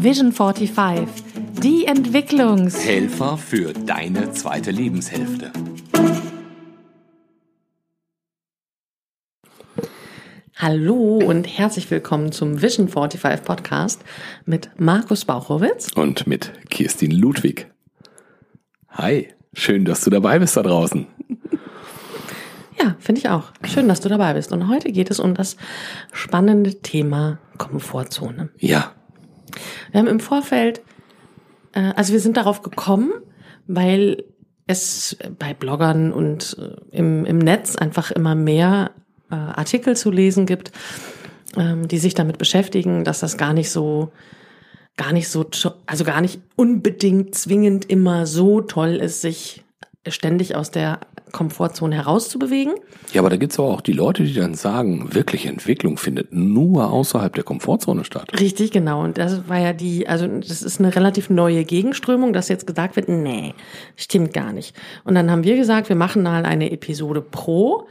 Vision 45, die Entwicklungs... Helfer für deine zweite Lebenshälfte. Hallo und herzlich willkommen zum Vision 45 Podcast mit Markus Bauchowitz Und mit Kirstin Ludwig. Hi, schön, dass du dabei bist da draußen. Ja, finde ich auch. Schön, dass du dabei bist. Und heute geht es um das spannende Thema Komfortzone. Ja, Wir haben im Vorfeld, äh, also wir sind darauf gekommen, weil es bei Bloggern und äh, im, im Netz einfach immer mehr äh, Artikel zu lesen gibt, ähm, die sich damit beschäftigen, dass das gar nicht so, gar nicht so, also gar nicht unbedingt zwingend immer so toll ist, sich ständig aus der Komfortzone herauszubewegen. ja, aber da gibt's aber auch die Leute, die dann sagen, wirklich Entwicklung findet nur außerhalb der Komfortzone statt. Richtig, genau. Und das war ja die, also das ist eine relativ neue Gegenströmung, dass jetzt gesagt wird, nee, stimmt gar nicht. Und dann haben wir gesagt, wir machen mal eine Episode pro,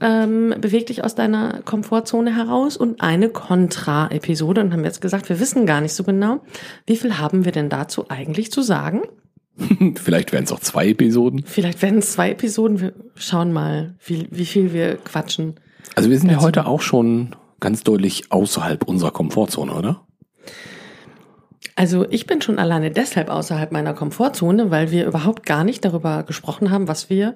ähm, beweg dich aus deiner Komfortzone heraus und eine Kontra-Episode und haben jetzt gesagt, wir wissen gar nicht so genau, wie viel haben wir denn dazu eigentlich zu sagen. Vielleicht wären es auch zwei Episoden. Vielleicht werden es zwei Episoden, wir schauen mal, wie, wie viel wir quatschen. Also wir sind ja heute auch schon ganz deutlich außerhalb unserer Komfortzone, oder? Also ich bin schon alleine deshalb außerhalb meiner Komfortzone, weil wir überhaupt gar nicht darüber gesprochen haben, was wir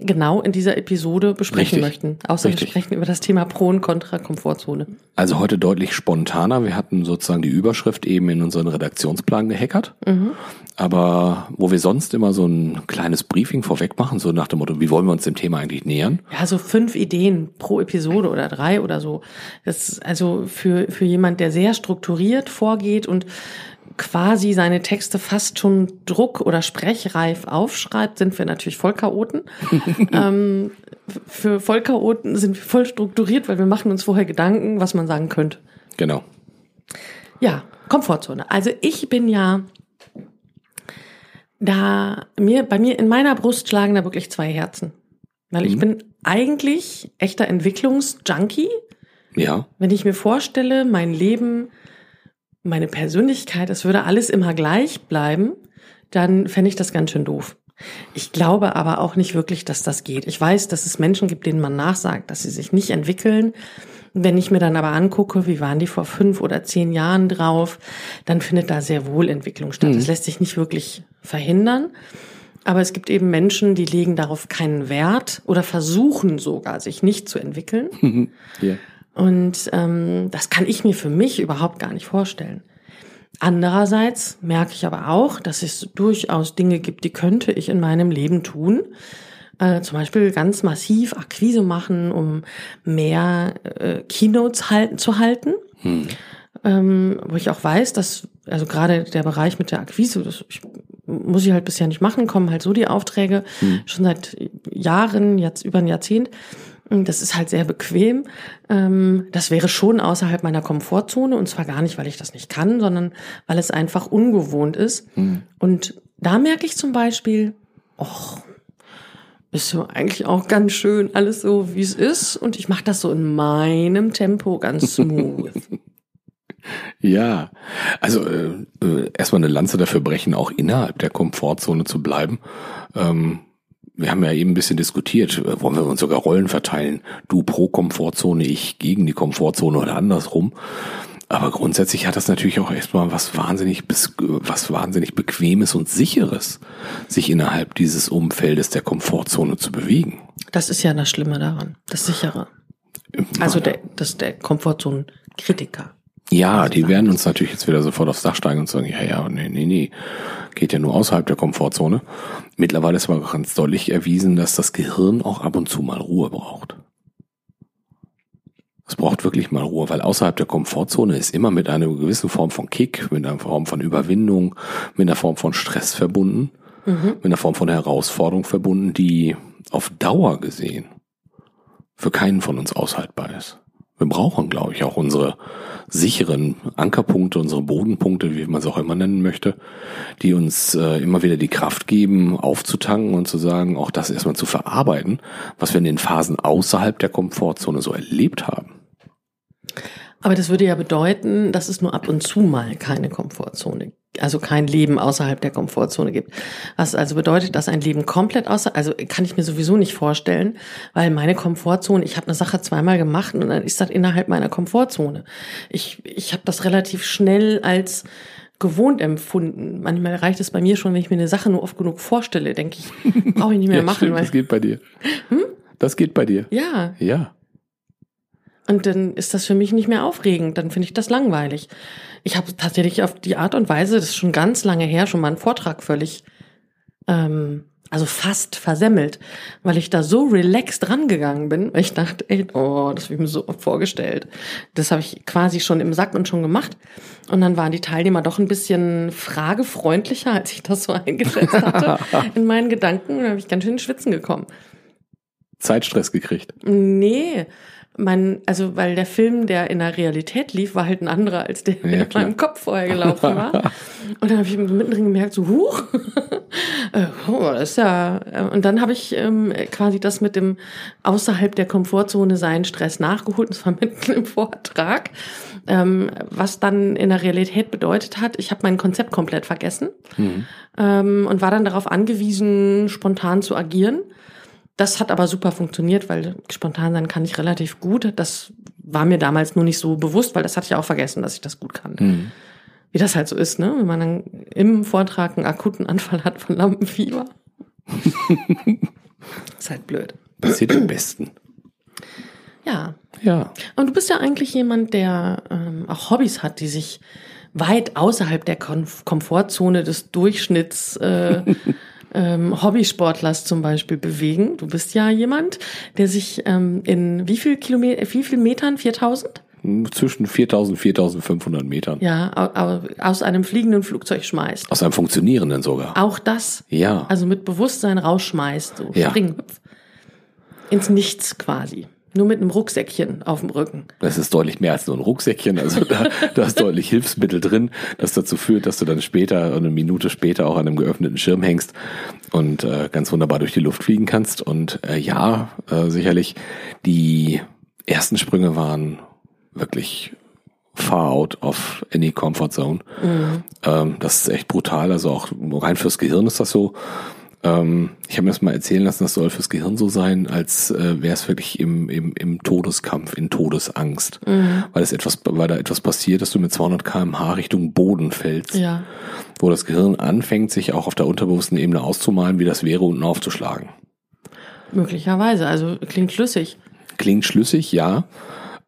genau in dieser Episode besprechen Richtig. möchten. Außer Richtig. wir sprechen über das Thema Pro und Contra Komfortzone. Also heute deutlich spontaner. Wir hatten sozusagen die Überschrift eben in unseren Redaktionsplan gehackert. Aber wo wir sonst immer so ein kleines Briefing vorweg machen, so nach dem Motto, wie wollen wir uns dem Thema eigentlich nähern? Ja, so fünf Ideen pro Episode oder drei oder so. Das ist also für, für jemand, der sehr strukturiert vorgeht und quasi seine Texte fast schon druck- oder sprechreif aufschreibt, sind wir natürlich Vollchaoten. ähm, für Vollchaoten sind wir voll strukturiert, weil wir machen uns vorher Gedanken, was man sagen könnte. Genau. Ja, Komfortzone. Also ich bin ja da mir bei mir in meiner Brust schlagen da wirklich zwei Herzen, weil ich bin eigentlich echter Entwicklungsjunkie. Ja. Wenn ich mir vorstelle, mein Leben, meine Persönlichkeit, es würde alles immer gleich bleiben, dann fände ich das ganz schön doof. Ich glaube aber auch nicht wirklich, dass das geht. Ich weiß, dass es Menschen gibt, denen man nachsagt, dass sie sich nicht entwickeln. Wenn ich mir dann aber angucke, wie waren die vor fünf oder zehn Jahren drauf, dann findet da sehr wohl Entwicklung statt. Das lässt sich nicht wirklich verhindern. Aber es gibt eben Menschen, die legen darauf keinen Wert oder versuchen sogar, sich nicht zu entwickeln. ja. Und ähm, das kann ich mir für mich überhaupt gar nicht vorstellen. Andererseits merke ich aber auch, dass es durchaus Dinge gibt, die könnte ich in meinem Leben tun. Äh, zum Beispiel ganz massiv Akquise machen, um mehr äh, Keynotes halten, zu halten. Ähm, wo ich auch weiß, dass, also gerade der Bereich mit der Akquise, das ich, muss ich halt bisher nicht machen, kommen halt so die Aufträge schon seit Jahren, jetzt über ein Jahrzehnt. Das ist halt sehr bequem. Ähm, Das wäre schon außerhalb meiner Komfortzone und zwar gar nicht, weil ich das nicht kann, sondern weil es einfach ungewohnt ist. Und da merke ich zum Beispiel, och, ist so eigentlich auch ganz schön alles so, wie es ist. Und ich mache das so in meinem Tempo ganz smooth. Ja, also äh, äh, erstmal eine Lanze dafür brechen, auch innerhalb der Komfortzone zu bleiben. Ähm, wir haben ja eben ein bisschen diskutiert, äh, wollen wir uns sogar Rollen verteilen? Du pro Komfortzone, ich gegen die Komfortzone oder andersrum. Aber grundsätzlich hat das natürlich auch erstmal was wahnsinnig, was wahnsinnig bequemes und sicheres, sich innerhalb dieses Umfeldes der Komfortzone zu bewegen. Das ist ja das Schlimme daran, das Sichere. Also der, das der Komfortzonen-Kritiker. Ja, die werden uns natürlich jetzt wieder sofort aufs Dach steigen und sagen, ja, ja, nee, nee, nee, geht ja nur außerhalb der Komfortzone. Mittlerweile ist aber ganz deutlich erwiesen, dass das Gehirn auch ab und zu mal Ruhe braucht. Es braucht wirklich mal Ruhe, weil außerhalb der Komfortzone ist immer mit einer gewissen Form von Kick, mit einer Form von Überwindung, mit einer Form von Stress verbunden, mit einer Form von Herausforderung verbunden, die auf Dauer gesehen für keinen von uns aushaltbar ist. Wir brauchen, glaube ich, auch unsere sicheren Ankerpunkte, unsere Bodenpunkte, wie man es auch immer nennen möchte, die uns äh, immer wieder die Kraft geben, aufzutanken und zu sagen, auch das erstmal zu verarbeiten, was wir in den Phasen außerhalb der Komfortzone so erlebt haben. Aber das würde ja bedeuten, dass es nur ab und zu mal keine Komfortzone, also kein Leben außerhalb der Komfortzone gibt. Was also bedeutet, dass ein Leben komplett außer, also kann ich mir sowieso nicht vorstellen, weil meine Komfortzone, ich habe eine Sache zweimal gemacht und dann ist das innerhalb meiner Komfortzone. Ich, ich habe das relativ schnell als gewohnt empfunden. Manchmal reicht es bei mir schon, wenn ich mir eine Sache nur oft genug vorstelle, denke ich, brauche ich nicht mehr ja, machen. Stimmt, weil, das geht bei dir. Hm? Das geht bei dir. Ja. Ja. Und dann ist das für mich nicht mehr aufregend. Dann finde ich das langweilig. Ich habe tatsächlich auf die Art und Weise, das ist schon ganz lange her, schon mal einen Vortrag völlig, ähm, also fast versemmelt, weil ich da so relaxed rangegangen bin, weil ich dachte, ey, oh, das habe ich mir so oft vorgestellt. Das habe ich quasi schon im Sack und schon gemacht. Und dann waren die Teilnehmer doch ein bisschen fragefreundlicher, als ich das so eingeschätzt hatte in meinen Gedanken. Und da habe ich ganz schön ins Schwitzen gekommen. Zeitstress gekriegt. Nee, man, also weil der Film, der in der Realität lief, war halt ein anderer, als der Ja, in meinem Kopf vorher gelaufen war. Und dann habe ich mittendrin gemerkt, so, huch, äh, oh, das ist ja. äh, Und dann habe ich ähm, quasi das mit dem außerhalb der Komfortzone sein Stress nachgeholt, und zwar mitten im Vortrag. Ähm, was dann in der Realität bedeutet hat, ich habe mein Konzept komplett vergessen ähm, und war dann darauf angewiesen, spontan zu agieren. Das hat aber super funktioniert, weil spontan sein kann ich relativ gut. Das war mir damals nur nicht so bewusst, weil das hatte ich auch vergessen, dass ich das gut kann. Mhm. Wie das halt so ist, ne? Wenn man dann im Vortrag einen akuten Anfall hat von Lampenfieber. ist halt blöd. Passiert am besten. Ja. Ja. Und du bist ja eigentlich jemand, der ähm, auch Hobbys hat, die sich weit außerhalb der Komfortzone des Durchschnitts äh, ähm, Hobbysportlers zum Beispiel bewegen. Du bist ja jemand, der sich ähm, in wie viel Kilometer, wie viel Metern? 4000? Zwischen 4000 und 4500 Metern. Ja, au, au, aus einem fliegenden Flugzeug schmeißt. Aus einem funktionierenden sogar. Auch das. Ja. Also mit Bewusstsein rausschmeißt, so Ja. Springhüpf. Ins Nichts quasi. Nur mit einem Rucksäckchen auf dem Rücken. Das ist deutlich mehr als nur ein Rucksäckchen. Also da, da ist deutlich Hilfsmittel drin, das dazu führt, dass du dann später, eine Minute später auch an einem geöffneten Schirm hängst und äh, ganz wunderbar durch die Luft fliegen kannst. Und äh, ja, äh, sicherlich die ersten Sprünge waren wirklich far out of any comfort zone. Ähm, das ist echt brutal. Also auch rein fürs Gehirn ist das so. Ähm, ich habe mir das mal erzählen lassen, das soll fürs Gehirn so sein, als äh, wäre es wirklich im, im, im Todeskampf, in Todesangst. Weil es etwas, weil da etwas passiert, dass du mit 200 kmh Richtung Boden fällst. Ja. Wo das Gehirn anfängt, sich auch auf der unterbewussten Ebene auszumalen, wie das wäre, unten aufzuschlagen. Möglicherweise. Also klingt schlüssig. Klingt schlüssig, ja.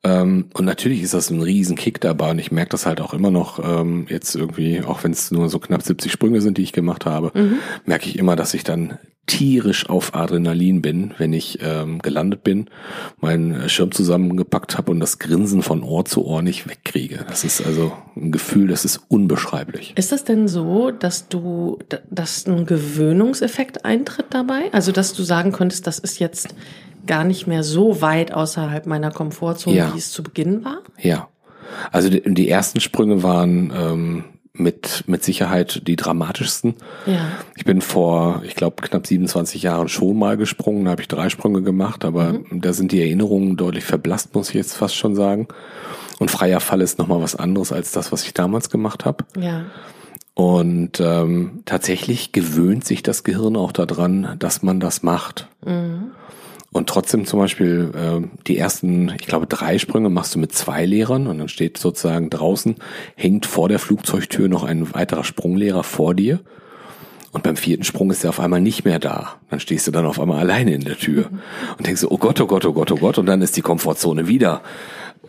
Ähm, und natürlich ist das ein riesen Kick dabei und ich merke das halt auch immer noch ähm, jetzt irgendwie, auch wenn es nur so knapp 70 Sprünge sind, die ich gemacht habe, merke ich immer, dass ich dann tierisch auf Adrenalin bin, wenn ich ähm, gelandet bin, meinen Schirm zusammengepackt habe und das Grinsen von Ohr zu Ohr nicht wegkriege. Das ist also ein Gefühl, das ist unbeschreiblich. Ist das denn so, dass du, dass ein Gewöhnungseffekt eintritt dabei? Also, dass du sagen könntest, das ist jetzt gar nicht mehr so weit außerhalb meiner Komfortzone, Ja. wie es zu Beginn war? Ja. Also die, die ersten Sprünge waren ähm, mit, mit Sicherheit die dramatischsten. Ja. Ich bin vor, ich glaube, knapp 27 Jahren schon mal gesprungen, da habe ich drei Sprünge gemacht, aber da sind die Erinnerungen deutlich verblasst, muss ich jetzt fast schon sagen. Und freier Fall ist nochmal was anderes als das, was ich damals gemacht habe. Ja. Und ähm, tatsächlich gewöhnt sich das Gehirn auch daran, dass man das macht. Und trotzdem zum Beispiel äh, die ersten, ich glaube, drei Sprünge machst du mit zwei Lehrern und dann steht sozusagen draußen, hängt vor der Flugzeugtür noch ein weiterer Sprunglehrer vor dir. Und beim vierten Sprung ist er auf einmal nicht mehr da. Dann stehst du dann auf einmal alleine in der Tür und denkst oh Gott, oh Gott, oh Gott, oh Gott. Und dann ist die Komfortzone wieder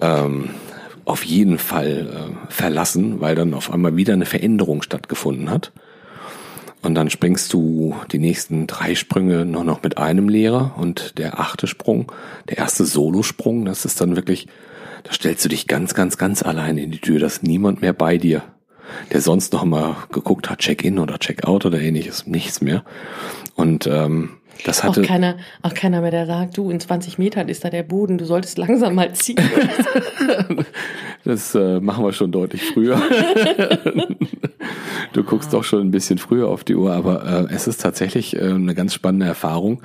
ähm, auf jeden Fall äh, verlassen, weil dann auf einmal wieder eine Veränderung stattgefunden hat. Und dann springst du die nächsten drei Sprünge nur noch mit einem Lehrer und der achte Sprung, der erste Solosprung, das ist dann wirklich, da stellst du dich ganz, ganz, ganz alleine in die Tür, da ist niemand mehr bei dir, der sonst noch mal geguckt hat, Check-in oder Check-out oder ähnliches, nichts mehr. Und ähm, das Auch hatte, keiner, auch keiner mehr, der sagt, du, in 20 Metern ist da der Boden, du solltest langsam mal ziehen. das äh, machen wir schon deutlich früher. Du guckst doch schon ein bisschen früher auf die Uhr, aber äh, es ist tatsächlich äh, eine ganz spannende Erfahrung,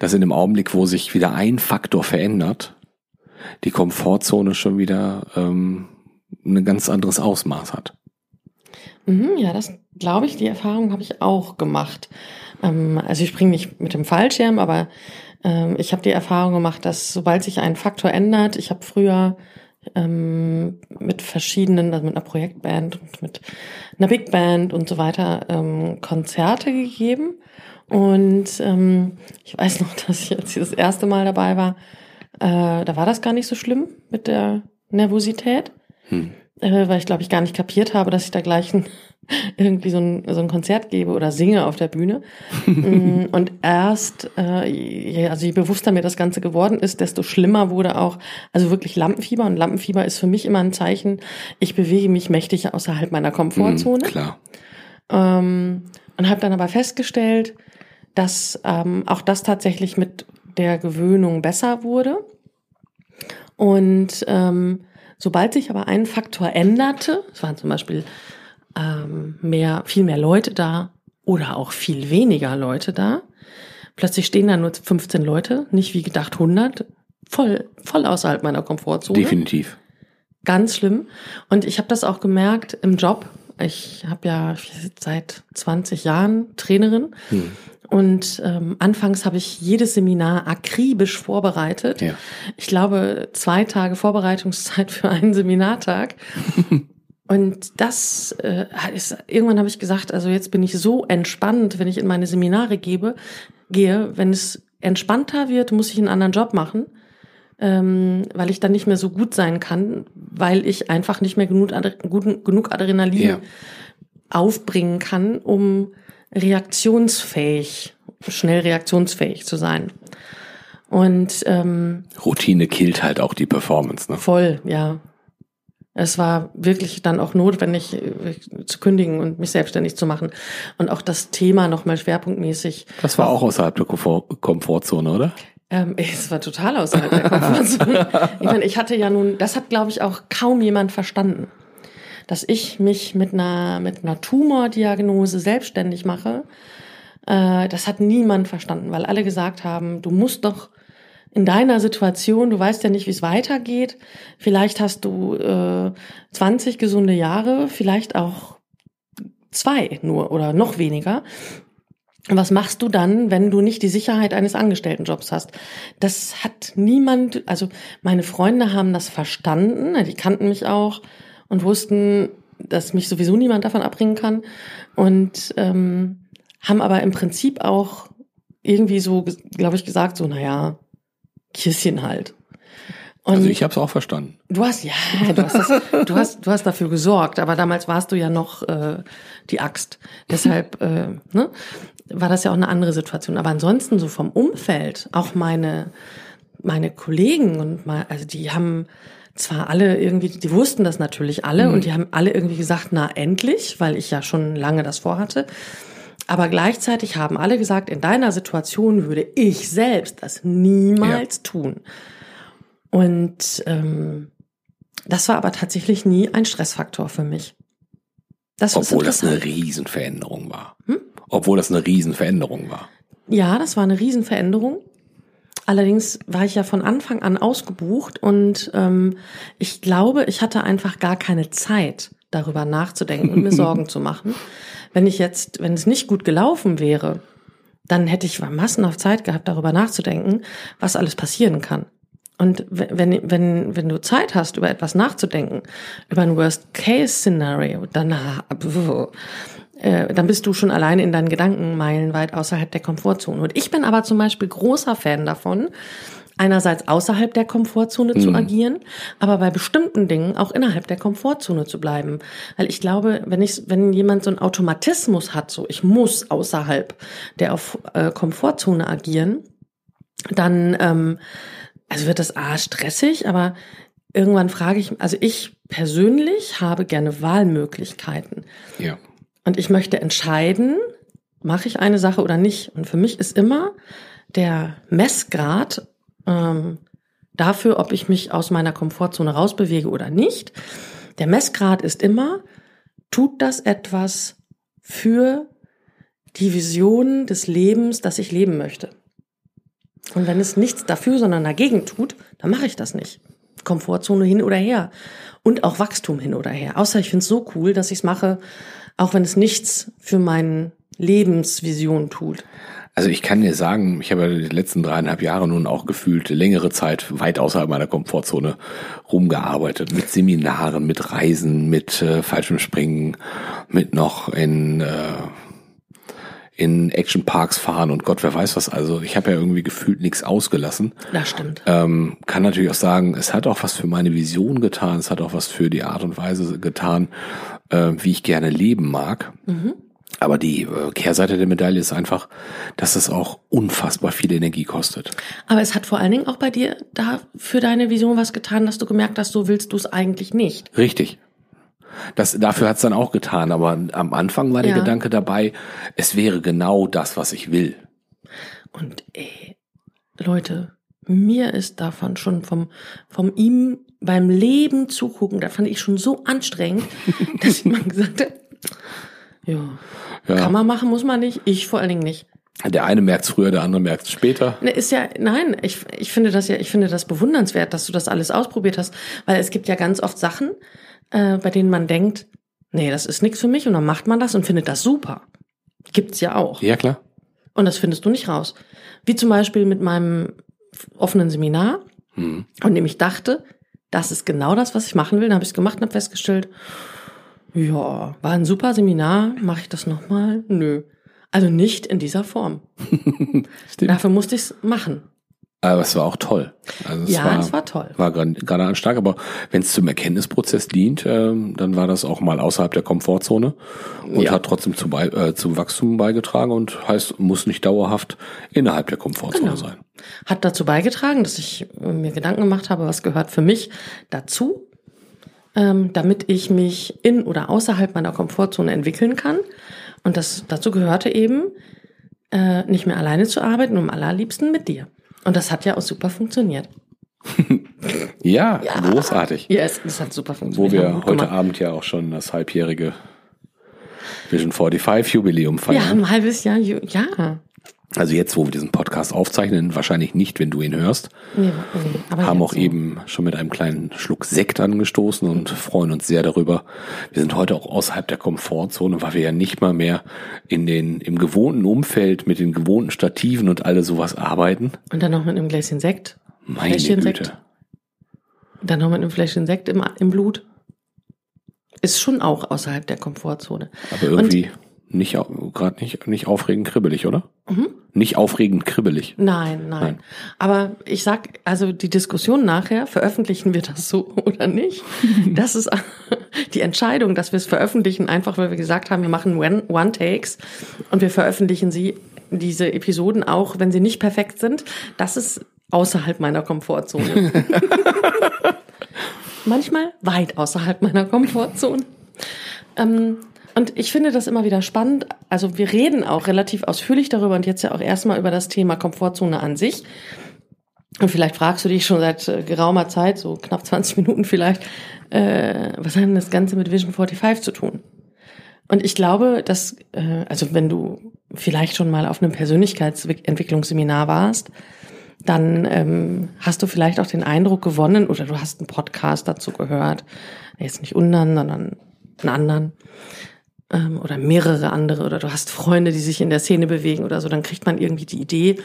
dass in dem Augenblick, wo sich wieder ein Faktor verändert, die Komfortzone schon wieder ähm, ein ganz anderes Ausmaß hat. Mhm, ja, das glaube ich, die Erfahrung habe ich auch gemacht. Ähm, also ich springe nicht mit dem Fallschirm, aber ähm, ich habe die Erfahrung gemacht, dass sobald sich ein Faktor ändert, ich habe früher ähm, mit verschiedenen, also mit einer Projektband und mit einer Big Band und so weiter ähm, Konzerte gegeben. Und ähm, ich weiß noch, dass ich jetzt das erste Mal dabei war, äh, da war das gar nicht so schlimm mit der Nervosität, hm. Äh, weil ich glaube ich gar nicht kapiert habe, dass ich da gleich ein, irgendwie so ein, so ein Konzert gebe oder singe auf der Bühne. Mm, und erst, äh, also je bewusster mir das Ganze geworden ist, desto schlimmer wurde auch, also wirklich Lampenfieber. Und Lampenfieber ist für mich immer ein Zeichen, ich bewege mich mächtig außerhalb meiner Komfortzone. Hm, klar. Ähm, und habe dann aber festgestellt, dass ähm, auch das tatsächlich mit der Gewöhnung besser wurde. Und ähm, sobald sich aber ein Faktor änderte, es waren zum Beispiel ähm, mehr, viel mehr Leute da oder auch viel weniger Leute da, plötzlich stehen da nur 15 Leute, nicht wie gedacht 100, voll, voll außerhalb meiner Komfortzone. Definitiv. Ganz schlimm. Und ich habe das auch gemerkt im Job. Ich habe ja seit 20 Jahren Trainerin hm. Und ähm, anfangs habe ich jedes Seminar akribisch vorbereitet. Ja. Ich glaube, zwei Tage Vorbereitungszeit für einen Seminartag. Und das äh, ist, irgendwann habe ich gesagt, also jetzt bin ich so entspannt, wenn ich in meine Seminare gebe, gehe. Wenn es entspannter wird, muss ich einen anderen Job machen, ähm, weil ich dann nicht mehr so gut sein kann, weil ich einfach nicht mehr genug, genug Adrenalin ja. aufbringen kann, um reaktionsfähig, schnell reaktionsfähig zu sein. Und ähm, Routine killt halt auch die Performance, ne? Voll, ja. Es war wirklich dann auch notwendig äh, zu kündigen und mich selbstständig zu machen. Und auch das Thema nochmal schwerpunktmäßig. Das war auch außerhalb der Komfort Komfortzone, oder? Ähm, es war total außerhalb der Komfortzone. ich meine, ich hatte ja nun, das hat, glaube ich, auch kaum jemand verstanden dass ich mich mit einer, mit einer Tumordiagnose selbstständig mache, äh, das hat niemand verstanden, weil alle gesagt haben, du musst doch in deiner Situation, du weißt ja nicht, wie es weitergeht, vielleicht hast du äh, 20 gesunde Jahre, vielleicht auch zwei nur oder noch weniger. Was machst du dann, wenn du nicht die Sicherheit eines Angestelltenjobs hast? Das hat niemand, also meine Freunde haben das verstanden, die kannten mich auch, und wussten, dass mich sowieso niemand davon abbringen kann und ähm, haben aber im Prinzip auch irgendwie so, glaube ich, gesagt, so, naja, Kisschen halt. Und also ich habe es auch verstanden. Du hast ja, du hast, das, du hast, du hast dafür gesorgt, aber damals warst du ja noch äh, die Axt. Deshalb äh, ne, war das ja auch eine andere Situation. Aber ansonsten so vom Umfeld, auch meine meine Kollegen und mal, also die haben zwar alle irgendwie, die wussten das natürlich alle mhm. und die haben alle irgendwie gesagt, na endlich, weil ich ja schon lange das vorhatte. Aber gleichzeitig haben alle gesagt, in deiner Situation würde ich selbst das niemals ja. tun. Und ähm, das war aber tatsächlich nie ein Stressfaktor für mich. Das Obwohl das eine Riesenveränderung war. Hm? Obwohl das eine Riesenveränderung war. Ja, das war eine Riesenveränderung. Allerdings war ich ja von Anfang an ausgebucht und ähm, ich glaube, ich hatte einfach gar keine Zeit, darüber nachzudenken und mir Sorgen zu machen. Wenn ich jetzt, wenn es nicht gut gelaufen wäre, dann hätte ich massenhaft Zeit gehabt, darüber nachzudenken, was alles passieren kann. Und wenn, wenn, wenn du Zeit hast, über etwas nachzudenken, über ein Worst-Case-Szenario, dann, äh, dann bist du schon allein in deinen Gedanken meilenweit außerhalb der Komfortzone. Und ich bin aber zum Beispiel großer Fan davon, einerseits außerhalb der Komfortzone mhm. zu agieren, aber bei bestimmten Dingen auch innerhalb der Komfortzone zu bleiben. Weil ich glaube, wenn ich, wenn jemand so einen Automatismus hat, so ich muss außerhalb der auf, äh, Komfortzone agieren, dann ähm, also wird das A stressig, aber irgendwann frage ich, also ich persönlich habe gerne Wahlmöglichkeiten. Ja. Und ich möchte entscheiden, mache ich eine Sache oder nicht. Und für mich ist immer der Messgrad ähm, dafür, ob ich mich aus meiner Komfortzone rausbewege oder nicht. Der Messgrad ist immer, tut das etwas für die Vision des Lebens, das ich leben möchte. Und wenn es nichts dafür, sondern dagegen tut, dann mache ich das nicht. Komfortzone hin oder her und auch Wachstum hin oder her. Außer ich finde es so cool, dass ich es mache, auch wenn es nichts für meine Lebensvision tut. Also ich kann dir sagen, ich habe ja die letzten dreieinhalb Jahre nun auch gefühlt längere Zeit weit außerhalb meiner Komfortzone rumgearbeitet. Mit Seminaren, mit Reisen, mit äh, Fallschirmspringen, mit noch in, äh, in Actionparks fahren und Gott, wer weiß was. Also ich habe ja irgendwie gefühlt nichts ausgelassen. Das stimmt. Ähm, kann natürlich auch sagen, es hat auch was für meine Vision getan, es hat auch was für die Art und Weise getan, äh, wie ich gerne leben mag. Mhm. Aber die äh, Kehrseite der Medaille ist einfach, dass es auch unfassbar viel Energie kostet. Aber es hat vor allen Dingen auch bei dir da für deine Vision was getan, dass du gemerkt hast, so willst du es eigentlich nicht. Richtig. Das, dafür hat's dann auch getan, aber am Anfang war der Ja. Gedanke dabei, es wäre genau das, was ich will. Und ey, Leute, mir ist davon schon vom, vom ihm beim Leben zugucken, da fand ich schon so anstrengend, dass ich mal gesagt habe, ja, Ja. kann man machen, muss man nicht, ich vor allen Dingen nicht. Der eine merkt's früher, der andere merkt's später. Ne, ist ja, nein, ich, ich finde das ja, ich finde das bewundernswert, dass du das alles ausprobiert hast, weil es gibt ja ganz oft Sachen, äh, bei denen man denkt, nee, das ist nichts für mich und dann macht man das und findet das super. Gibt's ja auch. Ja, klar. Und das findest du nicht raus. Wie zum Beispiel mit meinem offenen Seminar, Hm. und dem ich dachte, das ist genau das, was ich machen will. Dann habe ich es gemacht und habe festgestellt, ja, war ein super Seminar, mache ich das nochmal? Nö. Also nicht in dieser Form. Dafür musste ich es machen. Aber es war auch toll. Also es Ja, war, es war toll. War gerade stark, aber wenn es zum Erkenntnisprozess dient, ähm, dann war das auch mal außerhalb der Komfortzone und Ja. hat trotzdem zu bei, äh, zum Wachstum beigetragen und heißt, muss nicht dauerhaft innerhalb der Komfortzone Genau. sein. Hat dazu beigetragen, dass ich äh, mir Gedanken gemacht habe, was gehört für mich dazu, ähm, damit ich mich in oder außerhalb meiner Komfortzone entwickeln kann. Und das dazu gehörte eben, äh, nicht mehr alleine zu arbeiten, am allerliebsten mit dir. Und das hat ja auch super funktioniert. Ja, großartig. Ja, es, es hat super Wo funktioniert. wir Haben gut heute gemacht. Abend ja auch schon das halbjährige Vision 45 Jubiläum Ja, feiern. ein halbes Jahr, ja. Also jetzt, wo wir diesen Podcast aufzeichnen, wahrscheinlich nicht, wenn du ihn hörst, Nee, nee, haben auch so. eben schon mit einem kleinen Schluck Sekt angestoßen und freuen uns sehr darüber. Wir sind heute auch außerhalb der Komfortzone, weil wir ja nicht mal mehr in den, im gewohnten Umfeld mit den gewohnten Stativen und alle sowas arbeiten. Und dann noch mit einem Gläschen Sekt. Meine Fläschchen Güte. Sekt. Dann noch mit einem Fläschchen Sekt im, im Blut. Ist schon auch außerhalb der Komfortzone. Aber irgendwie nicht, gerade nicht, nicht aufregend kribbelig, oder? Nicht aufregend kribbelig. Nein, nein, Nein. Aber ich sag, also die Diskussion nachher, veröffentlichen wir das so oder nicht? Das ist die Entscheidung, dass wir es veröffentlichen, einfach weil wir gesagt haben, wir machen One- One-Takes und wir veröffentlichen sie, diese Episoden auch, wenn sie nicht perfekt sind. Das ist außerhalb meiner Komfortzone. Manchmal weit außerhalb meiner Komfortzone. Ähm, und ich finde das immer wieder spannend. Also wir reden auch relativ ausführlich darüber und jetzt ja auch erstmal über das Thema Komfortzone an sich. Und vielleicht fragst du dich schon seit äh, geraumer Zeit, so knapp 20 Minuten vielleicht, äh, was hat denn das Ganze mit Vision 45 zu tun? Und ich glaube, dass, äh, also wenn du vielleicht schon mal auf einem Persönlichkeitsentwicklungsseminar warst, dann ähm, hast du vielleicht auch den Eindruck gewonnen oder du hast einen Podcast dazu gehört, jetzt nicht unseren, sondern einen anderen ähm, oder mehrere andere oder du hast Freunde, die sich in der Szene bewegen oder so, dann kriegt man irgendwie die Idee,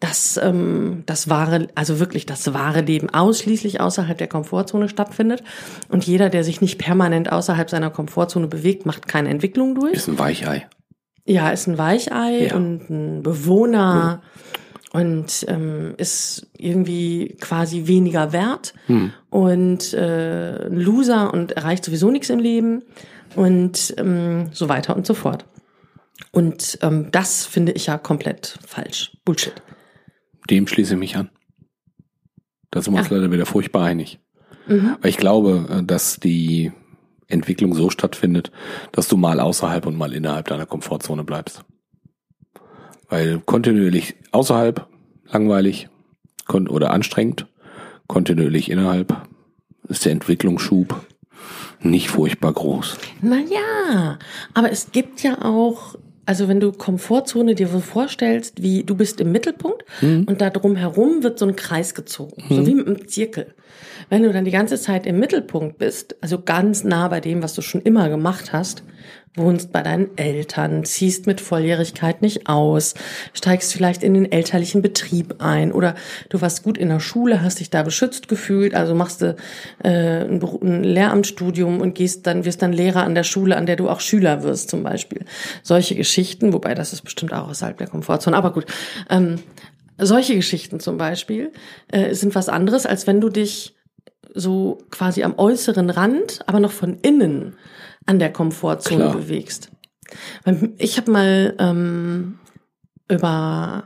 dass ähm, das wahre, also wirklich das wahre Leben ausschließlich außerhalb der Komfortzone stattfindet und jeder, der sich nicht permanent außerhalb seiner Komfortzone bewegt, macht keine Entwicklung durch. Ist ein Weichei. Ja, ist ein Weichei Ja. und ein Bewohner und ähm, ist irgendwie quasi weniger wert und äh, ein Loser und erreicht sowieso nichts im Leben und ähm, so weiter und so fort. Und ähm, das finde ich ja komplett falsch. Bullshit. Dem schließe ich mich an. Da sind wir uns Ja. leider wieder furchtbar einig. Mhm. Weil ich glaube, äh, dass die Entwicklung so stattfindet, dass du mal außerhalb und mal innerhalb deiner Komfortzone bleibst. Weil kontinuierlich außerhalb langweilig oder anstrengend, kontinuierlich innerhalb ist der Entwicklungsschub nicht furchtbar groß. Naja, aber es gibt ja auch, also wenn du Komfortzone dir so vorstellst, wie du bist im Mittelpunkt und da drum herum wird so ein Kreis gezogen, so wie mit einem Zirkel. Wenn du dann die ganze Zeit im Mittelpunkt bist, also ganz nah bei dem, was du schon immer gemacht hast, wohnst bei deinen Eltern, ziehst mit Volljährigkeit nicht aus, steigst vielleicht in den elterlichen Betrieb ein oder du warst gut in der Schule, hast dich da beschützt gefühlt, also machst du äh, ein, Lehramtsstudium und gehst dann, wirst dann Lehrer an der Schule, an der du auch Schüler wirst zum Beispiel. Solche Geschichten, wobei das ist bestimmt auch außerhalb der Komfortzone, aber gut. Ähm, solche Geschichten zum Beispiel äh, sind was anderes, als wenn du dich so quasi am äußeren Rand, aber noch von innen an der Komfortzone Klar. bewegst. Ich habe mal ähm, über,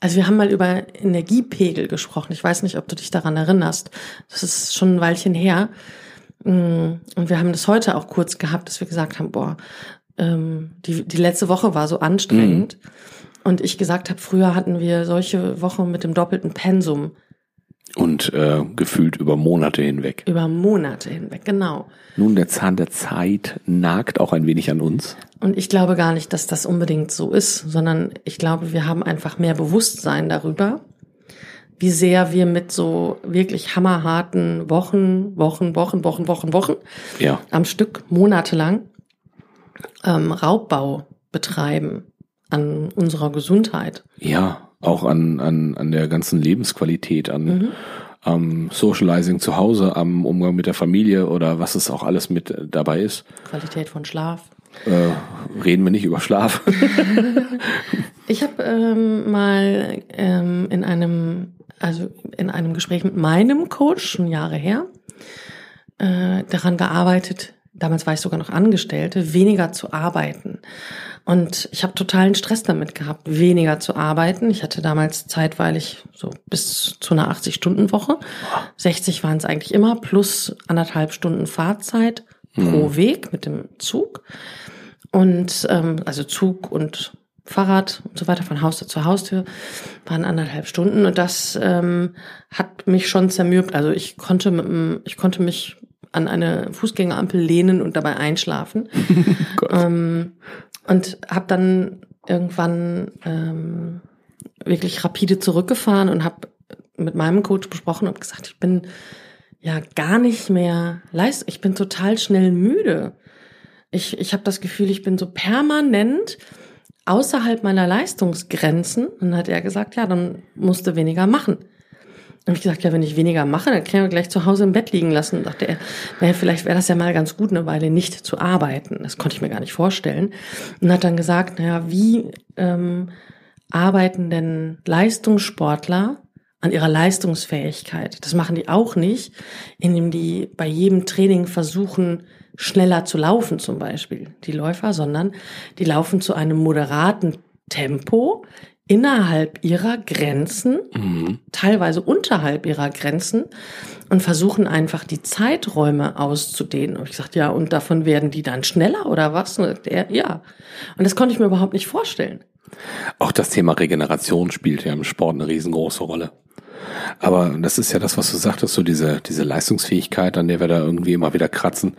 also wir haben mal über Energiepegel gesprochen. Ich weiß nicht, ob du dich daran erinnerst. Das ist schon ein Weilchen her. Mm, und wir haben das heute auch kurz gehabt, dass wir gesagt haben, boah, ähm, die, die letzte Woche war so anstrengend. Mhm. Und ich gesagt habe, früher hatten wir solche Wochen mit dem doppelten Pensum. Und äh, gefühlt über Monate hinweg. Über Monate hinweg, genau. Nun, der Zahn der Zeit nagt auch ein wenig an uns. Und ich glaube gar nicht, dass das unbedingt so ist, sondern ich glaube, wir haben einfach mehr Bewusstsein darüber, wie sehr wir mit so wirklich hammerharten Wochen, Wochen, Wochen, Wochen, Wochen, Wochen ja. am Stück monatelang ähm, Raubbau betreiben an unserer Gesundheit. Ja, auch an, an, an der ganzen Lebensqualität, an mhm. am Socializing zu Hause, am Umgang mit der Familie oder was es auch alles mit dabei ist. Qualität von Schlaf. Äh, reden wir nicht über Schlaf. ich habe ähm, mal ähm, in einem, also in einem Gespräch mit meinem Coach schon Jahre her äh, daran gearbeitet, damals war ich sogar noch Angestellte, weniger zu arbeiten. Und ich habe totalen Stress damit gehabt, weniger zu arbeiten. Ich hatte damals zeitweilig so bis zu einer 80-Stunden-Woche. 60 waren es eigentlich immer, plus anderthalb Stunden Fahrzeit mhm. pro Weg mit dem Zug. Und ähm, also Zug und Fahrrad und so weiter von Haustür zu Haustür waren anderthalb Stunden und das ähm, hat mich schon zermürbt. Also ich konnte mit dem, ich konnte mich an eine Fußgängerampel lehnen und dabei einschlafen. ähm, und habe dann irgendwann ähm, wirklich rapide zurückgefahren und habe mit meinem Coach besprochen und gesagt, ich bin ja gar nicht mehr leist, ich bin total schnell müde. Ich, ich habe das Gefühl, ich bin so permanent außerhalb meiner Leistungsgrenzen. Und dann hat er gesagt, ja, dann musst du weniger machen. Habe ich gesagt, ja, wenn ich weniger mache, dann kann ich gleich zu Hause im Bett liegen lassen. Und dachte er, naja, vielleicht wäre das ja mal ganz gut, eine Weile nicht zu arbeiten. Das konnte ich mir gar nicht vorstellen. Und hat dann gesagt, naja, wie ähm, arbeiten denn Leistungssportler an ihrer Leistungsfähigkeit? Das machen die auch nicht, indem die bei jedem Training versuchen, schneller zu laufen zum Beispiel, die Läufer, sondern die laufen zu einem moderaten Tempo innerhalb ihrer Grenzen, mhm. teilweise unterhalb ihrer Grenzen und versuchen einfach die Zeiträume auszudehnen. Und ich sagte, ja, und davon werden die dann schneller oder was? Und er, ja. Und das konnte ich mir überhaupt nicht vorstellen. Auch das Thema Regeneration spielt ja im Sport eine riesengroße Rolle. Aber das ist ja das, was du sagtest, so diese, diese Leistungsfähigkeit, an der wir da irgendwie immer wieder kratzen.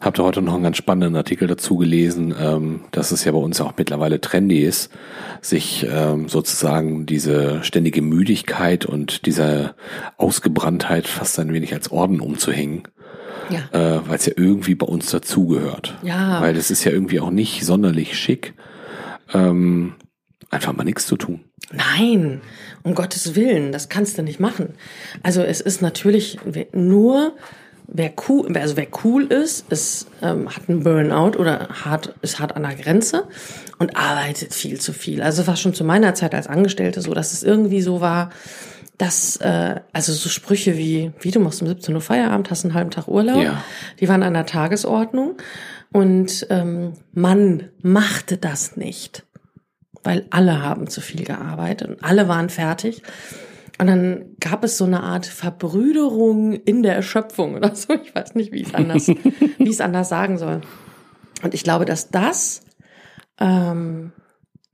Habt ihr heute noch einen ganz spannenden Artikel dazu gelesen, ähm, dass es ja bei uns auch mittlerweile trendy ist, sich ähm, sozusagen diese ständige Müdigkeit und diese Ausgebranntheit fast ein wenig als Orden umzuhängen. Ja. Äh, Weil es ja irgendwie bei uns dazugehört. Ja. Weil es ist ja irgendwie auch nicht sonderlich schick, ähm, einfach mal nichts zu tun. Nein, um Gottes Willen, das kannst du nicht machen. Also es ist natürlich nur wer cool, also wer cool ist, ist ähm, hat einen Burnout oder hart, ist hart an der Grenze und arbeitet viel zu viel. Also es war schon zu meiner Zeit als Angestellte so, dass es irgendwie so war, dass äh, also so Sprüche wie wie du machst um 17 Uhr Feierabend, hast einen halben Tag Urlaub, ja. die waren an der Tagesordnung und ähm, man machte das nicht, weil alle haben zu viel gearbeitet und alle waren fertig. Und dann gab es so eine Art Verbrüderung in der Erschöpfung oder so. Ich weiß nicht, wie ich es anders, wie ich es anders sagen soll. Und ich glaube, dass das ähm,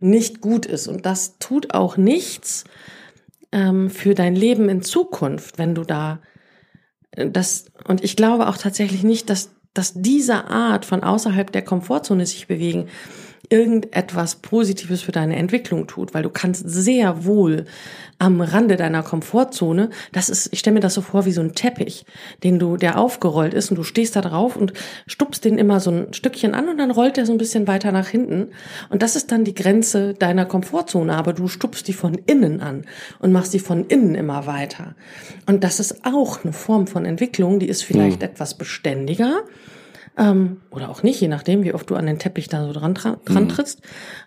nicht gut ist und das tut auch nichts ähm, für dein Leben in Zukunft, wenn du da äh, das und ich glaube auch tatsächlich nicht, dass dass diese Art von außerhalb der Komfortzone sich bewegen irgendetwas Positives für deine Entwicklung tut, weil du kannst sehr wohl am Rande deiner Komfortzone, das ist, ich stelle mir das so vor wie so ein Teppich, den du, der aufgerollt ist und du stehst da drauf und stupst den immer so ein Stückchen an und dann rollt der so ein bisschen weiter nach hinten und das ist dann die Grenze deiner Komfortzone, aber du stupst die von innen an und machst die von innen immer weiter. Und das ist auch eine Form von Entwicklung, die ist vielleicht mhm. etwas beständiger, ähm, oder auch nicht, je nachdem, wie oft du an den Teppich da so dran, dran mhm. trittst.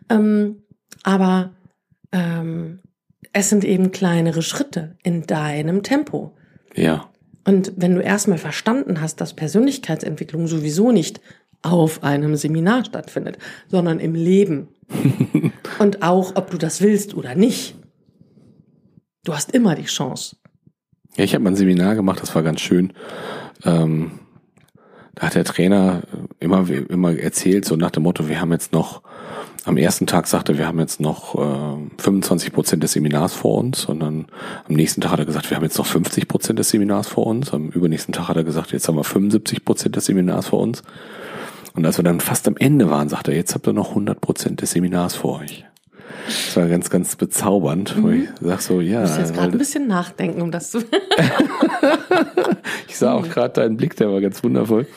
Ähm, aber ähm, es sind eben kleinere Schritte in deinem Tempo. Ja. Und wenn du erstmal verstanden hast, dass Persönlichkeitsentwicklung sowieso nicht auf einem Seminar stattfindet, sondern im Leben. und auch, ob du das willst oder nicht. Du hast immer die Chance. Ja, ich habe mal ein Seminar gemacht, das war ganz schön. Ähm, da hat der Trainer immer, immer erzählt, so nach dem Motto, wir haben jetzt noch, am ersten Tag sagte, wir haben jetzt noch äh, 25 Prozent des Seminars vor uns und dann am nächsten Tag hat er gesagt, wir haben jetzt noch 50 Prozent des Seminars vor uns. Am übernächsten Tag hat er gesagt, jetzt haben wir 75 Prozent des Seminars vor uns. Und als wir dann fast am Ende waren, sagt er, jetzt habt ihr noch 100 Prozent des Seminars vor euch. Das war ganz, ganz bezaubernd, mhm. wo ich sag so, ja. Ich muss jetzt gerade ein bisschen nachdenken, um das zu. ich sah auch gerade deinen Blick, der war ganz wundervoll.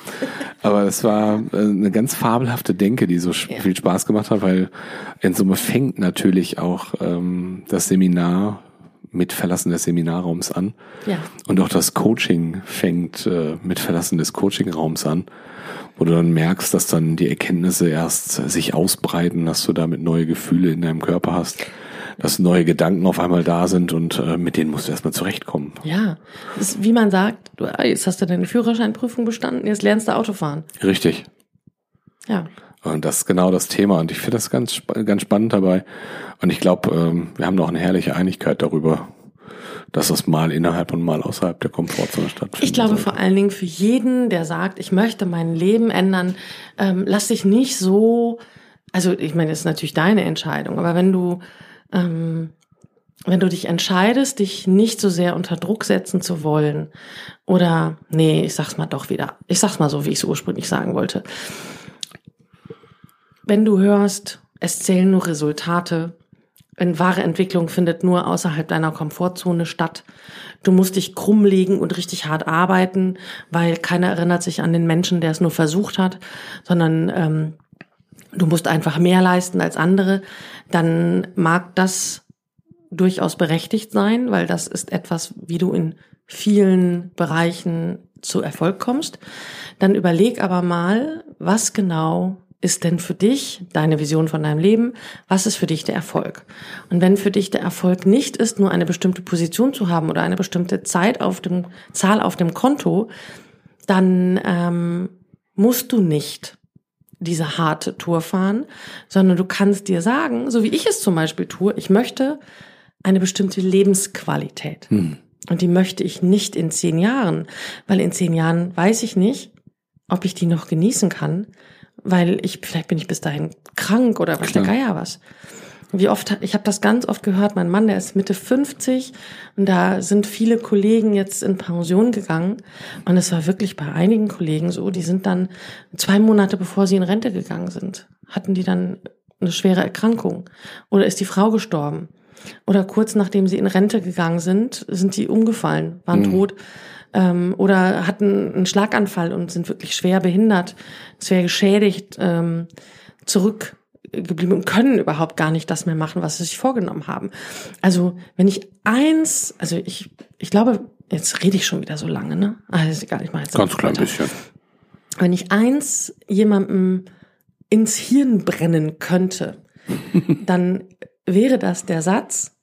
Aber es war äh, eine ganz fabelhafte Denke, die so viel Spaß gemacht hat, weil in Summe fängt natürlich auch ähm, das Seminar mit Verlassen des Seminarraums an. Ja. Und auch das Coaching fängt äh, mit Verlassen des Coachingraums an wo du dann merkst, dass dann die Erkenntnisse erst sich ausbreiten, dass du damit neue Gefühle in deinem Körper hast, dass neue Gedanken auf einmal da sind und äh, mit denen musst du erstmal zurechtkommen. Ja, ist, wie man sagt, du, ah, jetzt hast du deine Führerscheinprüfung bestanden, jetzt lernst du Autofahren. Richtig. Ja. Und das ist genau das Thema. Und ich finde das ganz, ganz spannend dabei. Und ich glaube, ähm, wir haben noch eine herrliche Einigkeit darüber, dass das mal innerhalb und mal außerhalb der Komfortzone stattfindet. Ich glaube vor allen Dingen für jeden, der sagt, ich möchte mein Leben ändern, ähm, lass dich nicht so, also ich meine, das ist natürlich deine Entscheidung, aber wenn du ähm, wenn du dich entscheidest, dich nicht so sehr unter Druck setzen zu wollen, oder nee, ich sag's mal doch wieder, ich sag's mal so, wie ich es ursprünglich sagen wollte. Wenn du hörst, es zählen nur Resultate, eine wahre Entwicklung findet nur außerhalb deiner Komfortzone statt. Du musst dich krumm legen und richtig hart arbeiten, weil keiner erinnert sich an den Menschen, der es nur versucht hat, sondern ähm, du musst einfach mehr leisten als andere. Dann mag das durchaus berechtigt sein, weil das ist etwas, wie du in vielen Bereichen zu Erfolg kommst. Dann überleg aber mal, was genau ist denn für dich deine Vision von deinem Leben? Was ist für dich der Erfolg? Und wenn für dich der Erfolg nicht ist, nur eine bestimmte Position zu haben oder eine bestimmte Zeit auf dem Zahl auf dem Konto, dann ähm, musst du nicht diese harte Tour fahren, sondern du kannst dir sagen, so wie ich es zum Beispiel tue, ich möchte eine bestimmte Lebensqualität. Hm. Und die möchte ich nicht in zehn Jahren, weil in zehn Jahren weiß ich nicht, ob ich die noch genießen kann weil ich vielleicht bin ich bis dahin krank oder was der Geier was. Wie oft, ich habe das ganz oft gehört, mein Mann, der ist Mitte 50 und da sind viele Kollegen jetzt in Pension gegangen und es war wirklich bei einigen Kollegen so, die sind dann zwei Monate bevor sie in Rente gegangen sind, hatten die dann eine schwere Erkrankung oder ist die Frau gestorben oder kurz nachdem sie in Rente gegangen sind, sind die umgefallen, waren mhm. tot ähm, oder hatten einen Schlaganfall und sind wirklich schwer behindert, schwer geschädigt, ähm, zurückgeblieben und können überhaupt gar nicht das mehr machen, was sie sich vorgenommen haben. Also wenn ich eins, also ich, ich glaube, jetzt rede ich schon wieder so lange, ne? Ah, ist egal, ich mache jetzt ganz klein bisschen. Wenn ich eins jemandem ins Hirn brennen könnte, dann wäre das der Satz,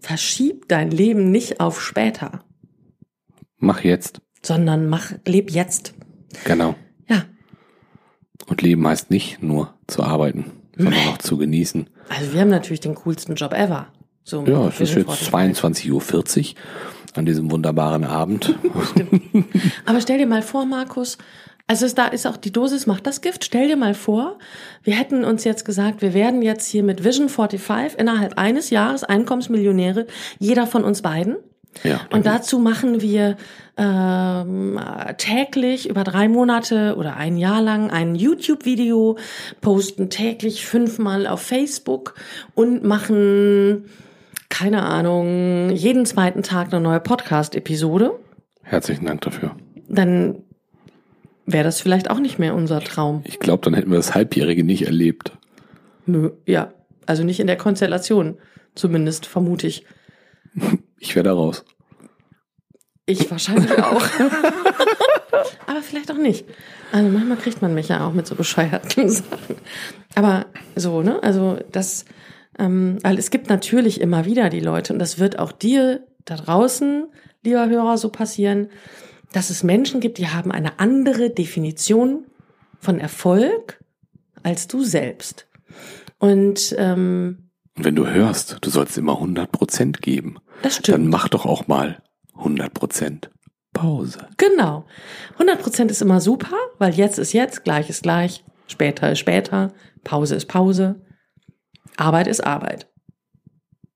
verschieb dein Leben nicht auf später. Mach jetzt. Sondern mach, leb jetzt. Genau. Ja. Und Leben heißt nicht nur zu arbeiten, sondern auch zu genießen. Also wir haben natürlich den coolsten Job ever. So ja, es ist jetzt 22.40 Uhr an diesem wunderbaren Abend. Aber stell dir mal vor, Markus, also da ist auch die Dosis macht das Gift. Stell dir mal vor, wir hätten uns jetzt gesagt, wir werden jetzt hier mit Vision 45 innerhalb eines Jahres Einkommensmillionäre, jeder von uns beiden. Ja, Und dazu machen wir ähm, täglich über drei Monate oder ein Jahr lang ein YouTube-Video, posten täglich fünfmal auf Facebook und machen, keine Ahnung, jeden zweiten Tag eine neue Podcast-Episode. Herzlichen Dank dafür. Dann wäre das vielleicht auch nicht mehr unser Traum. Ich glaube, dann hätten wir das Halbjährige nicht erlebt. Nö, ja. Also nicht in der Konstellation. Zumindest vermute ich. Ich wäre da raus. Ich wahrscheinlich auch. Aber vielleicht auch nicht. Also manchmal kriegt man mich ja auch mit so bescheuerten Sachen. Aber so, ne? Also das, ähm, weil es gibt natürlich immer wieder die Leute, und das wird auch dir da draußen, lieber Hörer, so passieren, dass es Menschen gibt, die haben eine andere Definition von Erfolg als du selbst. Und ähm, Und wenn du hörst, du sollst immer 100% geben, das stimmt. dann mach doch auch mal 100% Pause. Genau. 100% ist immer super, weil jetzt ist jetzt, gleich ist gleich, später ist später, Pause ist Pause, Arbeit ist Arbeit.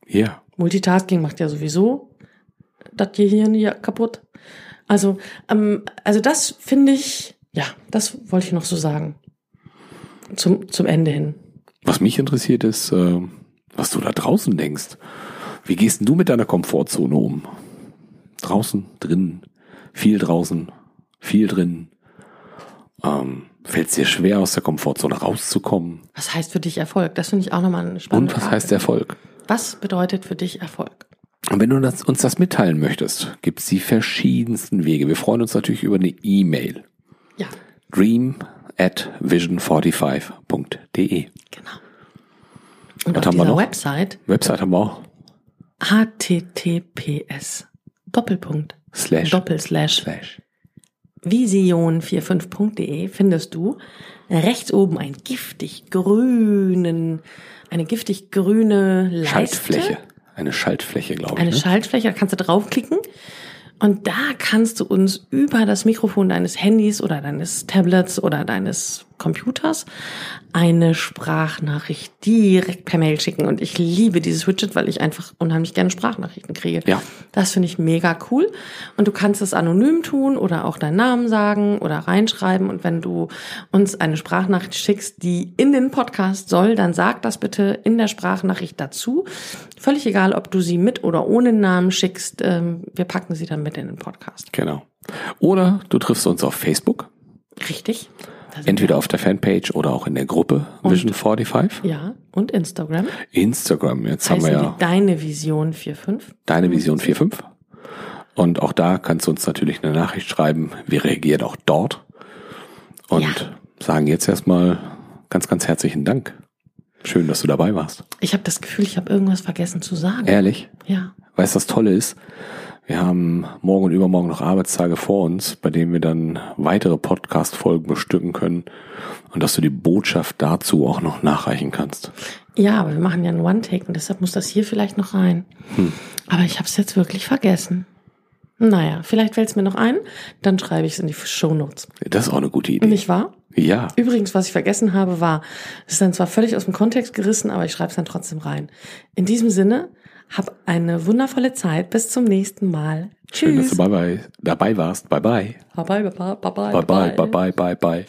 Ja, Multitasking macht ja sowieso das Gehirn hier kaputt. Also, ähm, also das finde ich, ja, das wollte ich noch so sagen. Zum, zum Ende hin. was mich interessiert ist, äh, was du da draußen denkst. Wie gehst denn du mit deiner Komfortzone um? Draußen, drinnen, viel draußen, viel drin. Ähm, Fällt es dir schwer, aus der Komfortzone rauszukommen? Was heißt für dich Erfolg? Das finde ich auch nochmal eine spannende Und was Frage. heißt Erfolg? Was bedeutet für dich Erfolg? Und wenn du das, uns das mitteilen möchtest, gibt es die verschiedensten Wege. Wir freuen uns natürlich über eine E-Mail. Ja, dream at vision45.de. Und Was auf dieser? Website Website haben wir auch. https Doppelpunkt Slash. Doppelslash Slash. vision45.de findest du rechts oben einen giftig grünen, eine giftig grüne Leiste. Schaltfläche. Eine Schaltfläche, glaube ich. Eine ne? Schaltfläche, da kannst du draufklicken. Und da kannst du uns über das Mikrofon deines Handys oder deines Tablets oder deines Computers eine Sprachnachricht direkt per Mail schicken. Und ich liebe dieses Widget, weil ich einfach unheimlich gerne Sprachnachrichten kriege. Ja. Das finde ich mega cool. Und du kannst es anonym tun oder auch deinen Namen sagen oder reinschreiben. Und wenn du uns eine Sprachnachricht schickst, die in den Podcast soll, dann sag das bitte in der Sprachnachricht dazu. Völlig egal, ob du sie mit oder ohne Namen schickst. Ähm, wir packen sie dann mit in den Podcast. Genau. Oder du triffst uns auf Facebook, Richtig? Entweder auf der Fanpage oder auch in der Gruppe Vision 45. wir. Ja, und Instagram. Instagram, jetzt haben Heißen wir wir ja Deine Vision 45. deine Vision 45. Und auch da kannst du uns natürlich eine Nachricht schreiben. Wir reagieren auch dort und Ja. sagen jetzt erstmal ganz, ganz herzlichen Dank. Schön, dass du dabei warst. Ich habe das Gefühl, ich habe irgendwas vergessen zu sagen. Ehrlich? Ja. Weißt du, was Tolle ist? Wir haben morgen und übermorgen noch Arbeitstage vor uns, bei denen wir dann weitere Podcast-Folgen bestücken können und dass du die Botschaft dazu auch noch nachreichen kannst. Ja, aber wir machen ja einen One-Take und deshalb muss das hier vielleicht noch rein. Aber ich habe es jetzt wirklich vergessen. Naja, vielleicht fällt es mir noch ein, dann schreibe ich es in die Shownotes. Das ist auch eine gute Idee. Nicht wahr? Ja, Übrigens, was ich vergessen habe, war, es ist dann zwar völlig aus dem Kontext gerissen, aber ich schreibe es dann trotzdem rein. In diesem Sinne, hab eine wundervolle Zeit. Bis zum nächsten Mal. schön, dass Tschüss. du dabei, dabei warst. Bye bye. Bye bye, bye bye, bye Bye bye, bye bye, bye bye.